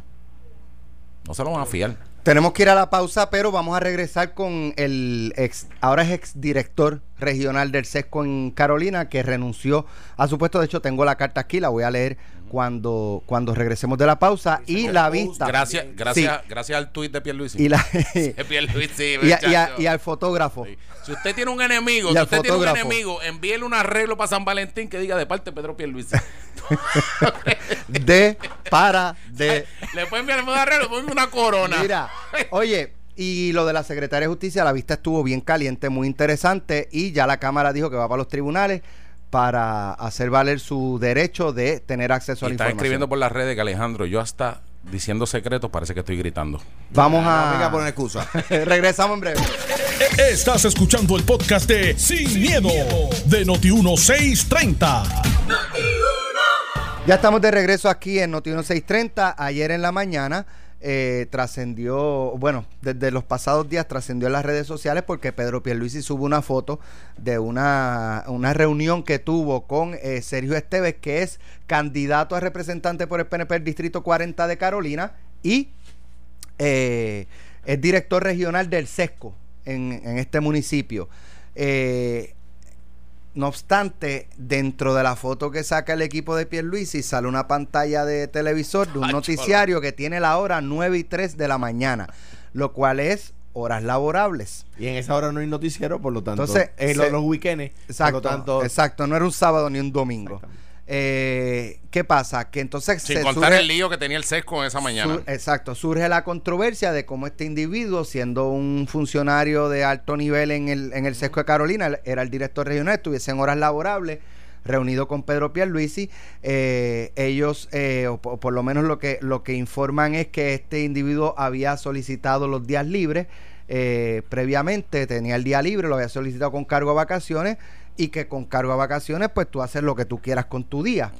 No se lo van a fiar.
Tenemos que ir a la pausa, pero vamos a regresar con el ex, ahora es ex director regional del SESCO en Carolina, que renunció a su puesto. De hecho, tengo la carta aquí, la voy a leer cuando, cuando regresemos de la pausa. Y la vista.
Gracias, gracias,
Sí.
gracias al tuit de Pierluisi.
Y, la,
Pierluisi,
y, a- y a-
muchacho.
y al fotógrafo.
Sí. Si usted tiene un enemigo,
Y
si usted tiene un enemigo, envíele un arreglo para San Valentín que diga de parte de Pedro Pierluisi.
De, para, de.
Le pueden enviar un arreglo, ponme una corona.
Mira, oye, y lo de la secretaria de Justicia, la vista estuvo bien caliente, muy interesante, y ya la Cámara dijo que va para los tribunales para hacer valer su derecho de tener acceso
Y
a la
está
información.
escribiendo por las redes que Alejandro, yo hasta diciendo secretos parece que estoy gritando.
Vamos
no venga a poner excusa.
Regresamos en breve.
Estás escuchando el podcast de Sin, miedo, de Noti1630.
Ya estamos de regreso aquí en Noti 630. Ayer en la mañana eh, trascendió, bueno, desde los pasados días trascendió en las redes sociales porque Pedro Pierluisi sube una foto de una, una reunión que tuvo con eh, Sergio Esteves, que es candidato a representante por el PNP del Distrito 40 de Carolina y eh, es director regional del SESCO en, en este municipio. Eh, no obstante, dentro de la foto que saca el equipo de Pierluisi sale una pantalla de televisor de un
Ay,
noticiario que tiene la hora 9 y 3 de la mañana, lo cual es horas laborables.
Y en esa hora no hay noticiero, por lo tanto.
Entonces,
en
se-
los, los weekends.
Exacto,
Por lo tanto.
exacto, no era un sábado ni un domingo. Eh, ¿Qué pasa? Que entonces
Sin
se
contar
surge-
el lío que tenía el sesco esa mañana.
Sur- exacto, surge la controversia de cómo este individuo, siendo un funcionario de alto nivel en el, en el sesco de Carolina, era el director regional, estuviese en horas laborables, reunido con Pedro Pierluisi, eh, ellos, eh, o por lo menos lo que, lo que informan es que este individuo había solicitado los días libres, eh, previamente tenía el día libre, lo había solicitado con cargo a vacaciones, y que con cargo a vacaciones, pues tú haces lo que tú quieras con tu día.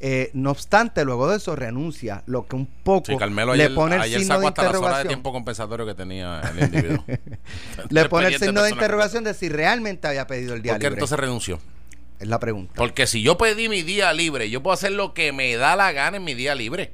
Eh, no obstante, luego de eso renuncia, lo que un poco
Sí, Carmelo
le
ayer,
pone el
ayer
signo de
horas de
interrogación.
tiempo compensatorio que tenía el individuo.
Le pone el signo de interrogación de si realmente había pedido el día
¿Por qué
libre.
entonces renunció?
es la pregunta.
Porque si yo pedí mi día libre, yo puedo hacer lo que me da la gana en mi día libre.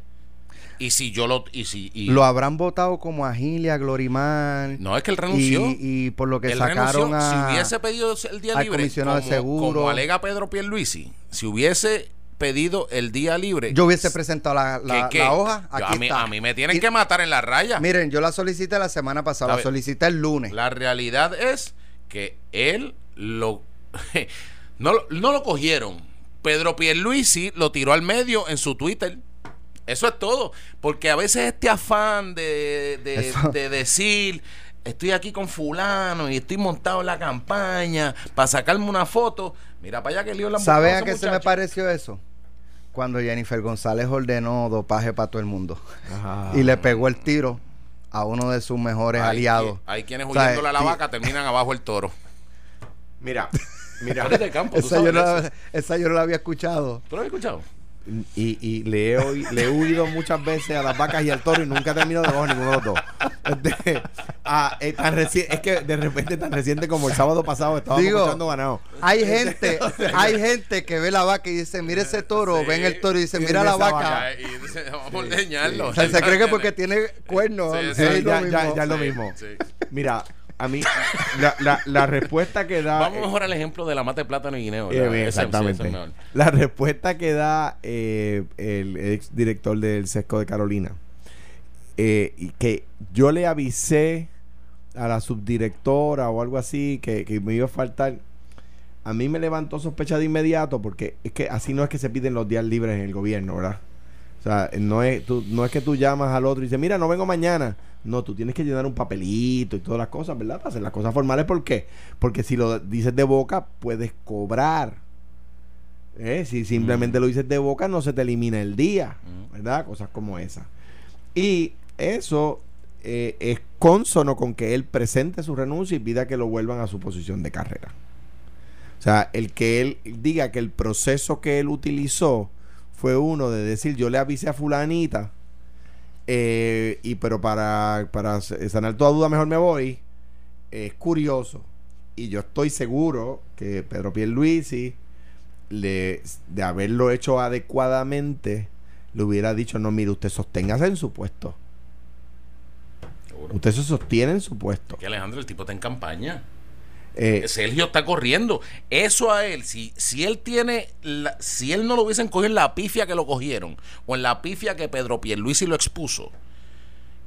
Y si yo lo... Y si, y-
Lo habrán votado como a Gilia, Glorimar.
no, es que él renunció.
Y, y por lo que
Él
sacaron
renunció.
a.
si hubiese pedido el día libre,
comisionado de
como,
seguro.
como alega Pedro Pierluisi, si hubiese pedido el día libre,
Yo hubiese presentado la, la-
¿qué, qué?
la hoja.
Yo- a, mí,
está.
a mí me tienen
Y-
que matar en la raya.
Miren, yo la solicité la semana pasada, la solicité el lunes.
La realidad es que él lo no, lo- no lo cogieron. Pedro Pierluisi lo tiró al medio en su Twitter. Eso es todo. Porque a veces este afán de, de- decir estoy aquí con fulano y estoy montado en la campaña para sacarme una foto. Mira para allá que lío la
¿Saben a qué se me pareció eso? Cuando Jennifer González ordenó dopaje para todo el mundo.
Ajá.
Y le pegó el tiro a uno de sus mejores
hay,
aliados.
hay quienes
O sea,
huyéndole a la vaca terminan abajo el toro.
Mira, mira.
Campo,
Esa yo,
sabes
no la, esa yo no la había escuchado.
¿Tú lo has escuchado?
Y, y le, he le he huido muchas veces a las vacas y al toro y nunca he terminado de bajo ninguno de los dos. Este, ah, eh, tan reci- es que de repente tan reciente como el sábado pasado estábamos
Digo,
escuchando ganado.
Hay gente, hay gente que ve la vaca y dice, mira ese toro,
Sí.
ven el toro y dice,
Y
mira la vaca.
Y dice, vamos a.
O sea, se cree que porque tiene cuernos,
Sí,
es
sí,
lo
ya,
mismo.
ya, ya es lo mismo.
Sí.
Mira, a mí, la, la, la respuesta que da.
Vamos mejor al ejemplo de la mata de plátano y guineo.
Eh, exactamente. La respuesta que da eh, el ex director del Sesco de Carolina, eh, y que yo le avisé a la subdirectora o algo así que, que me iba a faltar, a mí me levantó sospecha de inmediato porque es que así no es que se piden los días libres en el gobierno, ¿verdad? O sea, no es, tú, no es que tú llamas al otro y dices, mira, no vengo mañana. No, tú tienes que llenar un papelito y todas las cosas, ¿verdad? Para hacer las cosas formales. ¿Por qué? Porque si lo dices de boca, puedes cobrar. ¿Eh? Si simplemente lo dices de boca, no se te elimina el día,
Mm.
¿verdad? Cosas como esa. Y eso eh, es consono con que él presente su renuncia y pida que lo vuelvan a su posición de carrera. O sea, el que él diga que el proceso que él utilizó fue uno de decir, yo le avisé a fulanita, eh, y pero para, para sanar toda duda mejor me voy, es curioso. Y yo estoy seguro que Pedro Pierluisi, le, de haberlo hecho adecuadamente, le hubiera dicho, no, mire, usted sosténgase en su puesto.
Seguro.
Usted se sostiene en su puesto.
Que Alejandro, el tipo está en campaña.
Eh,
Sergio está corriendo. Eso a él, si, si él tiene, la- si él no lo hubiesen cogido en la pifia que lo cogieron, o en la pifia que Pedro Pierluisi lo expuso,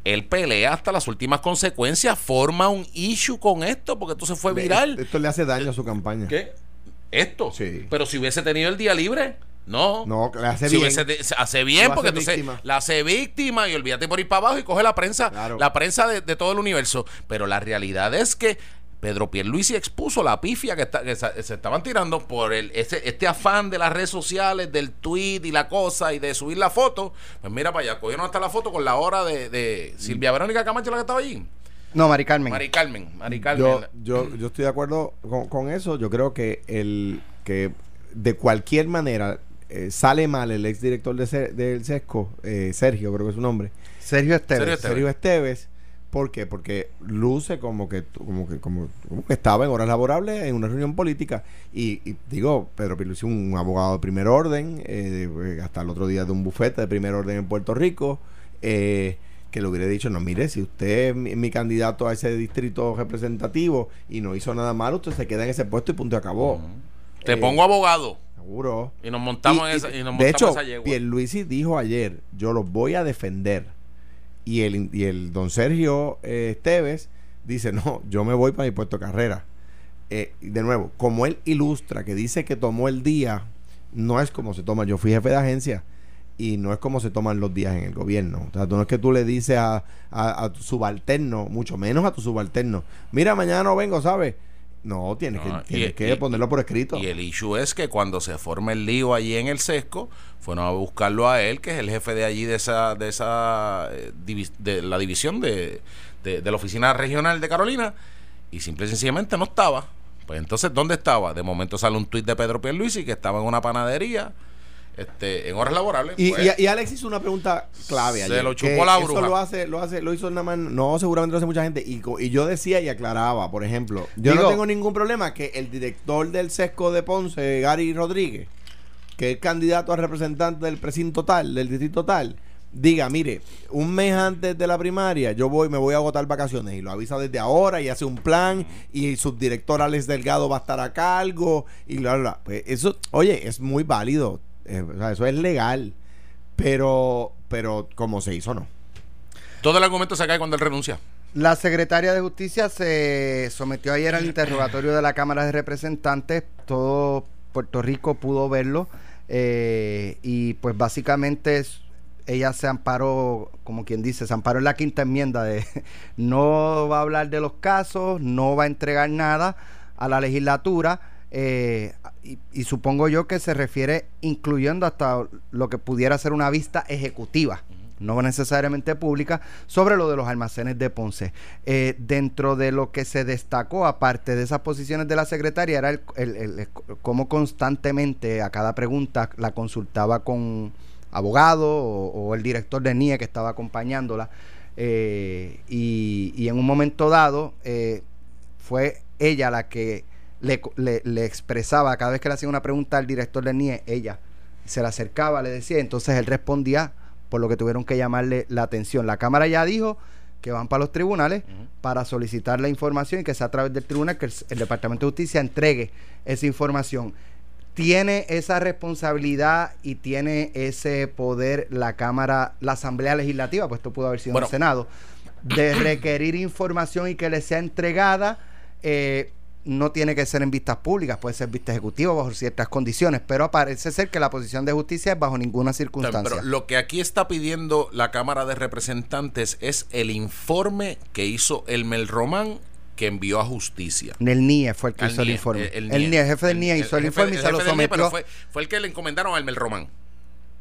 él pelea hasta las últimas consecuencias, forma un issue con esto, porque entonces fue viral.
Esto le hace daño a su campaña.
¿Qué? Esto.
Sí.
Pero si hubiese tenido el día libre, no.
No, le hace
Si
bien.
hubiese se hace bien
Lo
porque
hace
entonces
víctima.
la hace víctima y olvídate por ir para abajo y coge la prensa,
Claro.
la prensa de, de todo el universo. Pero la realidad es que Pedro Pierluisi expuso la pifia que, está- que se, estaban tirando por el, ese, este afán de las redes sociales, del tweet y la cosa y de subir la foto. Pues mira para allá, cogieron hasta la foto con la hora de, de Silvia Verónica Camacho la que estaba allí.
No, Mari Carmen.
Mari Carmen, Mari Carmen.
Yo, yo, yo estoy de acuerdo con, con eso. Yo creo que el que de cualquier manera eh, sale mal el exdirector de del SESCO, eh, Sergio, creo que es su nombre,
Sergio Esteves.
Sergio Esteves.
Sergio Esteves. ¿Por qué? Porque luce como que, como que, como, como que estaba en horas laborables en una reunión política. Y, y digo, Pedro Pierluisi, un abogado de primer orden, eh, hasta el otro día de un bufete de primer orden en Puerto Rico, eh, que le hubiera dicho, no, mire, si usted es mi, mi candidato a ese distrito representativo y no hizo nada malo, usted se queda en ese puesto y punto y acabó.
Te
Eh,
pongo abogado
Seguro.
y nos montamos
Y-
en esa, y nos
de
montamos
hecho,
esa yegua.
Pierluisi dijo ayer, yo los voy a defender. Y el, y el don Sergio eh, Esteves dice, no, yo me voy para mi puesto de carrera. Eh, de nuevo, como él ilustra que dice que tomó el día, no es como se toma. Yo fui jefe de agencia y no es como se toman los días en el gobierno. O sea, no es que tú le dices a, a, a tu subalterno, mucho menos a tu subalterno, mira, mañana no vengo, ¿sabes? No, tienes
No,
que,
y-
tienes que
y-
ponerlo por escrito.
Y el issue es que cuando se forma el lío allí en el sesco, fueron a buscarlo a él, que es el jefe de allí de esa, de esa eh, de la división de, de, de la oficina regional de Carolina, y simple y sencillamente no estaba. Pues entonces, ¿dónde estaba? De momento sale un tuit de Pedro Pierluisi que estaba en una panadería, este, en horas laborables.
Y,
pues,
y- y Alex hizo una pregunta clave
Se
ayer,
lo chupó la
Eso
bruja.
lo hace, lo hace, lo hizo nada más, no, seguramente lo hace mucha gente. Y, yo decía y aclaraba, por ejemplo, yo no tengo ningún problema que el director del sesco de Ponce, Gary Rodríguez, que es candidato a representante del precinto tal, del distrito tal, diga, mire, un mes antes de la primaria, yo voy, me voy a agotar vacaciones y lo avisa desde ahora y hace un plan y el subdirector Alex Delgado va a estar a cargo y bla, bla, bla. Pues eso, oye, es muy válido, eh, o sea, eso es legal, pero, pero como se hizo, no.
todo el argumento se cae cuando él renuncia.
La secretaria de Justicia se sometió ayer al interrogatorio de la Cámara de Representantes. Todo Puerto Rico pudo verlo. eh, y pues básicamente es- ella se amparó, como quien dice, se amparó en la quinta enmienda de no va a hablar de los casos, no va a entregar nada a la legislatura. Eh, y, y supongo yo que se refiere incluyendo hasta lo que pudiera ser una vista ejecutiva no necesariamente pública, sobre lo de los almacenes de Ponce. Eh, dentro de lo que se destacó, aparte de esas posiciones de la secretaria, era el, el- el- el- cómo constantemente a cada pregunta la consultaba con abogado o, o el director de NIE que estaba acompañándola. Eh, y, y en un momento dado fue ella la que le, le- le expresaba, cada vez que le hacía una pregunta al director de NIE, ella se le acercaba, le decía, entonces él respondía por lo que tuvieron que llamarle la atención. La Cámara ya dijo que van para los tribunales para solicitar la información y que sea a través del tribunal que el, Departamento de Justicia entregue esa información. Tiene esa responsabilidad y tiene ese poder la Cámara, la Asamblea Legislativa, pues esto pudo haber sido el Senado, de requerir información y que le sea entregada. Eh, no tiene que ser en vistas públicas, puede ser vista ejecutiva bajo ciertas condiciones, pero parece ser que la posición de justicia es bajo ninguna circunstancia. Pero
lo que aquí está pidiendo la Cámara de Representantes es el informe que hizo el Melromán que envió a justicia.
El NIE fue el que hizo el informe. El, NIE, jefe del NIE hizo el, informe y se lo sometió.
fue, fue, el que le encomendaron al Melromán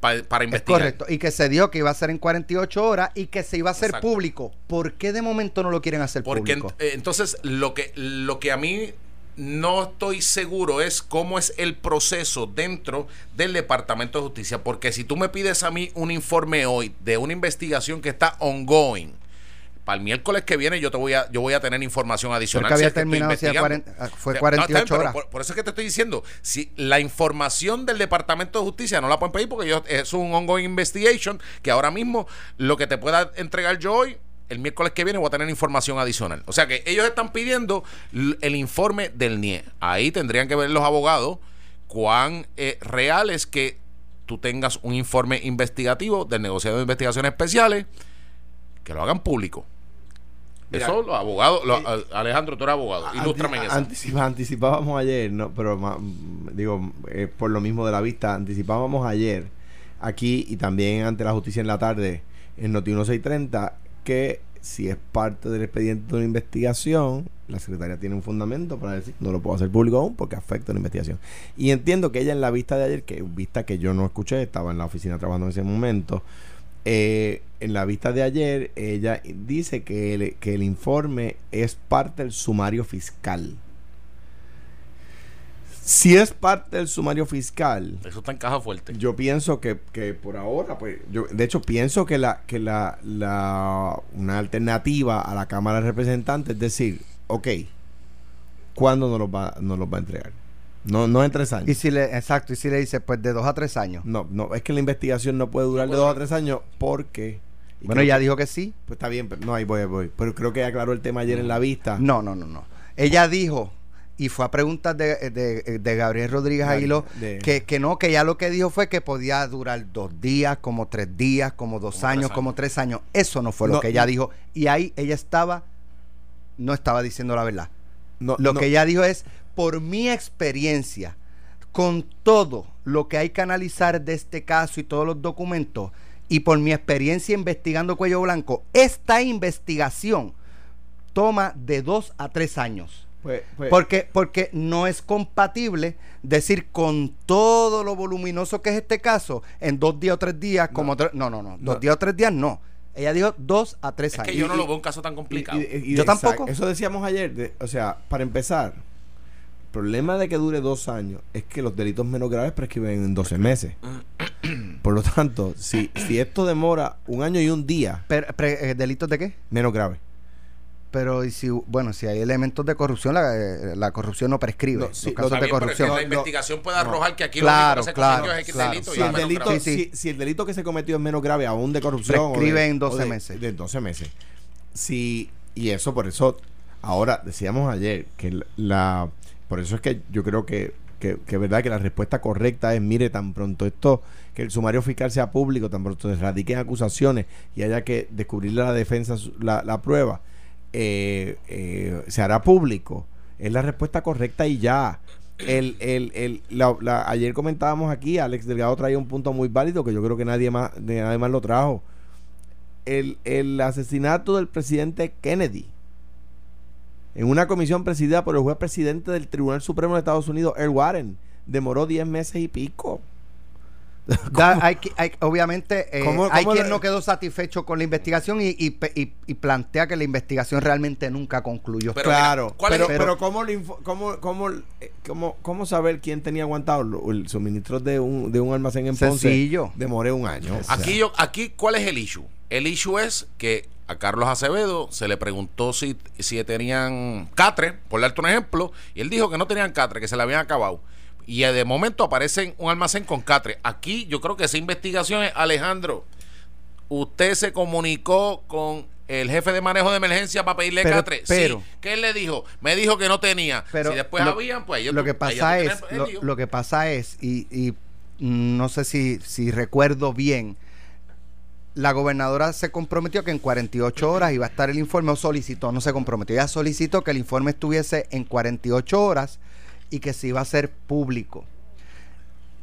para, investigar.
correcto. Y que se dio que iba a ser en 48 horas y que se iba a hacer público. ¿Por qué de momento no lo quieren hacer público?
Porque eh, entonces lo que, lo que a mí no estoy seguro es cómo es el proceso dentro del Departamento de Justicia. Porque si tú me pides a mí un informe hoy de una investigación que está ongoing, para el miércoles que viene yo te voy a yo voy a tener información adicional.
Porque había terminado ah, fue 48 horas.
Por, eso es que te estoy diciendo, si la información del Departamento de Justicia no la pueden pedir porque yo, es un ongoing investigation que ahora mismo lo que te pueda entregar yo hoy el miércoles que viene voy a tener información adicional. O sea que ellos están pidiendo el informe del NIE. Ahí tendrían que ver los abogados cuán eh, real es que tú tengas un informe investigativo del negociado de investigaciones especiales que lo hagan público. eso los abogados, Alejandro, tú eres abogado, ilústrame en
eso. anticipábamos ayer, no, pero digo, eh, por lo mismo de la vista, anticipábamos ayer aquí y también ante la justicia en la tarde en Noti 1630 que si es parte del expediente de una investigación, la secretaria tiene un fundamento para decir, no lo puedo hacer público aún porque afecta a la investigación. Y entiendo que ella en la vista de ayer, que vista que yo no escuché, estaba en la oficina trabajando en ese momento, eh, en la vista de ayer, ella dice que el, que el informe es parte del sumario fiscal. Si es parte del sumario fiscal.
Eso está en caja fuerte.
Yo pienso que, por ahora, pues, yo de hecho pienso que la, que la, la una alternativa a la Cámara de Representantes es decir, ok, ¿cuándo nos los va, nos los va a entregar? No, no en tres años.
Y si le, exacto, y si le dice, pues de dos a tres años.
No, no, es que la investigación no puede durar de dos a tres años porque.
Bueno, ya dijo que sí.
Pues está bien, pero no, ahí voy, voy. Pero creo que aclaró el tema ayer en la vista.
No, no, no, no. Ella dijo, y fue a preguntas de, de, Gabriel Rodríguez Aguiló, que, que no, que ya lo que dijo fue que podía durar dos días, como tres días, como dos años, como tres años. Eso no fue lo que ella dijo. Y ahí ella estaba, no estaba diciendo la verdad. No, lo que ella dijo es, por mi experiencia, con todo lo que hay que analizar de este caso y todos los documentos, y por mi experiencia investigando Cuello Blanco, esta investigación toma de dos a tres años. Pues, pues porque, porque no es compatible decir con todo lo voluminoso que es este caso, en dos días o tres días, como no, no, no, dos días o tres días no. Ella dijo dos a tres años.
Es que yo no lo veo un caso tan complicado.
yo tampoco.
Eso decíamos ayer. o sea, para empezar, problema de que dure dos años es que los delitos menos graves prescriben en 12 meses. Por lo tanto, si, si esto demora un año y un día.
Eh, ¿Delitos de qué?
Menos graves.
Pero si, bueno, si hay elementos de corrupción, la, eh, la corrupción no prescribe.
los casos de corrupción. la investigación puede arrojar que aquí
claro, lo que se claro, es
el delito. Si el delito, si, el delito que se cometió es menos grave, aún de corrupción.
Prescribe en 12 meses.
De 12 meses. Si, y eso, por eso, ahora decíamos ayer que la por eso es que yo creo que, que, que verdad que la respuesta correcta es, mire, tan pronto esto, que el sumario fiscal sea público, tan pronto se radiquen acusaciones y haya que descubrirle a la defensa la, la prueba, eh, eh, se hará público. Es la respuesta correcta y ya. El, el, el, la, ayer comentábamos aquí, Alex Delgado traía un punto muy válido que yo creo que nadie más, nadie más lo trajo. El, el asesinato del presidente Kennedy en una comisión presidida por el juez presidente del Tribunal Supremo de Estados Unidos, Earl Warren. Demoró 10 meses y pico.
hay, obviamente eh, hay quien no quedó satisfecho con la investigación y, y, plantea que la investigación realmente nunca concluyó.
claro, pero, pero, ¿cómo, cómo, cómo, eh, cómo, cómo, saber quién tenía aguantado el suministro de un, de un almacén en Ponce?
Sencillo.
Demoré un año.
Aquí, yo, aquí, ¿cuál es el issue? El issue es que a Carlos Acevedo se le preguntó si, si tenían catre, por darte un ejemplo, y él dijo que no tenían catre, que se le habían acabado. Y de momento aparece un almacén con catre. Aquí yo creo que esa investigación es, Alejandro, usted se comunicó con el jefe de manejo de emergencia para pedirle
Pero-
catre?
pero-
sí. ¿Qué él le dijo? Me dijo que no tenía.
Pero
si después
lo-
habían, pues ellos
lo que pasa es
el
lo, lo que pasa es y, y no sé si, si recuerdo bien la gobernadora se comprometió que en 48 horas iba a estar el informe o solicitó, no se comprometió, ella solicitó que el informe estuviese en 48 horas y que se iba a hacer público.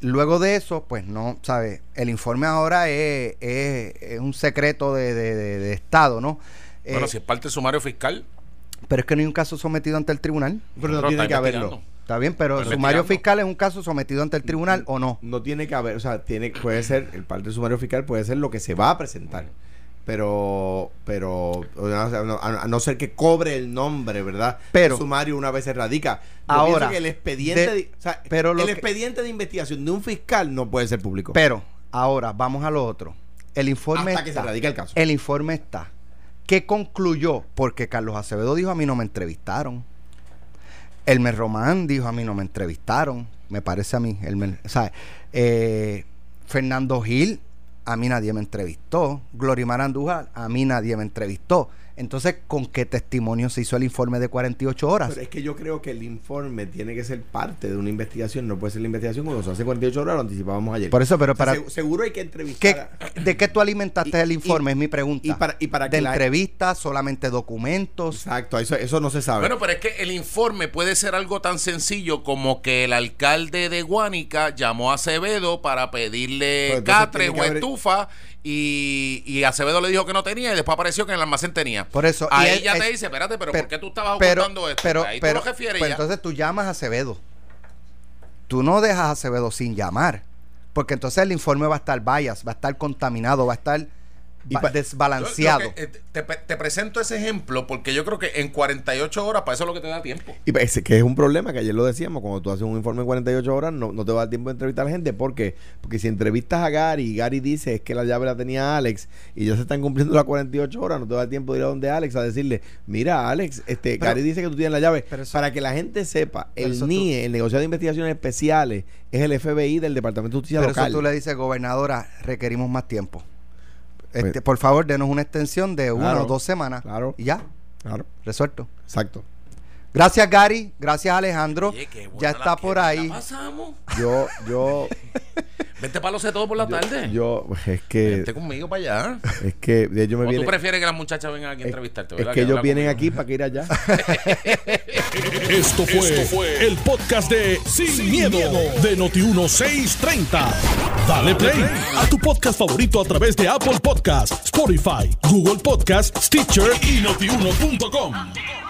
Luego de eso, pues no, ¿sabes? El informe ahora es, es- es un secreto de, de- de- de Estado, ¿no?
Bueno,
Eh,
si es parte del sumario fiscal,
Pero es que no hay un caso sometido ante el tribunal.
Pero no tiene que haberlo.
Está bien, pero
Está
el sumario
investigando.
fiscal es un caso sometido ante el tribunal o no.
No tiene que haber, o sea, tiene, puede ser, el parte del sumario fiscal puede ser lo que se va a presentar. Pero, pero, o sea, no- a, no ser que cobre el nombre, ¿verdad?
Pero-
el sumario una vez se radica. Yo
Ahora,
que el expediente,
de-
de, o sea,
pero lo
el
que-
expediente de investigación de un fiscal no puede ser público.
Pero, ahora, vamos a lo otro. El informe
hasta que se
está.
radica el caso.
El informe está. ¿Qué concluyó? Porque Carlos Acevedo dijo a mí no me entrevistaron. Elmer Román dijo a mí no me entrevistaron. Me parece a mí. Eh, Fernando Gil, a mí nadie me entrevistó. Glorimar Andújar, a mí nadie me entrevistó. Entonces, ¿con qué testimonio se hizo el informe de 48 horas?
Pero es que yo creo que el informe tiene que ser parte de una investigación, no puede ser la investigación cuando se hace 48 horas, lo anticipábamos ayer.
Por eso, pero
O sea,
para...
seg- seguro hay que
¿Qué,
entrevistar. a-
¿De qué tú alimentaste
Y-
el informe?
y-
es mi pregunta.
y para- y para
¿De
la-
entrevistas, solamente documentos?
Exacto, eso, eso no se sabe.
Bueno, pero es que el informe puede ser algo tan sencillo como que el alcalde de Guánica llamó a Acevedo para pedirle
Pues
catre o
haber-
estufa y, y Acevedo le dijo que no tenía y después apareció que en el almacén tenía.
Por eso, y
Ahí
él-
ya te dice, espérate, pero,
pero-
¿por qué tú estabas
pero,
ocultando esto?
pero,
Ahí
pero-
tú lo refieres
pues
ya.
entonces tú llamas a Acevedo. Tú no dejas a Acevedo sin llamar. Porque entonces el informe va a estar bias, va a estar contaminado, va a estar
Y
desbalanceado.
Yo- yo que, eh, te, te presento ese ejemplo porque yo creo que en 48 horas para eso es lo que te da tiempo.
Y parece que es un problema que ayer lo decíamos, cuando tú haces un informe en 48 horas no, no te va a dar tiempo de entrevistar a la gente. ¿Por qué? Porque si entrevistas a Gary y Gary dice es que la llave la tenía Alex y ya se están cumpliendo las 48 horas, no te va a dar tiempo de ir a donde Alex a decirle, mira Alex, este
Pero-
Gary dice que tú tienes la llave.
pero eso-
Para que la gente sepa,
Pero
el
tú-
NIE, el negociado de investigaciones especiales, es el FBI del Departamento de Justicia
Pero
local.
eso tú le dices, gobernadora, requerimos más tiempo. Este,
Pues-
por favor, denos una extensión de una
Claro,
o dos semanas.
claro.
Y ya,
Claro,
resuelto.
exacto.
Gracias, Gary. Gracias, Alejandro.
Oye,
ya está por ahí.
pasamos.
Yo, yo,
Vente para los todo por la tarde.
yo, es que,
Vente conmigo para allá.
es que yo me
¿O
viene...
tú prefieres que las muchachas vengan aquí a
Es,
entrevistarte?
es
verdad?
que ellos vienen
conmigo.
aquí para que ir allá.
Esto fue, el podcast de Sin, miedo, de Noti1630. Dale play a tu podcast favorito a través de Apple Podcasts, Spotify, Google Podcasts, Stitcher y notiuno.com.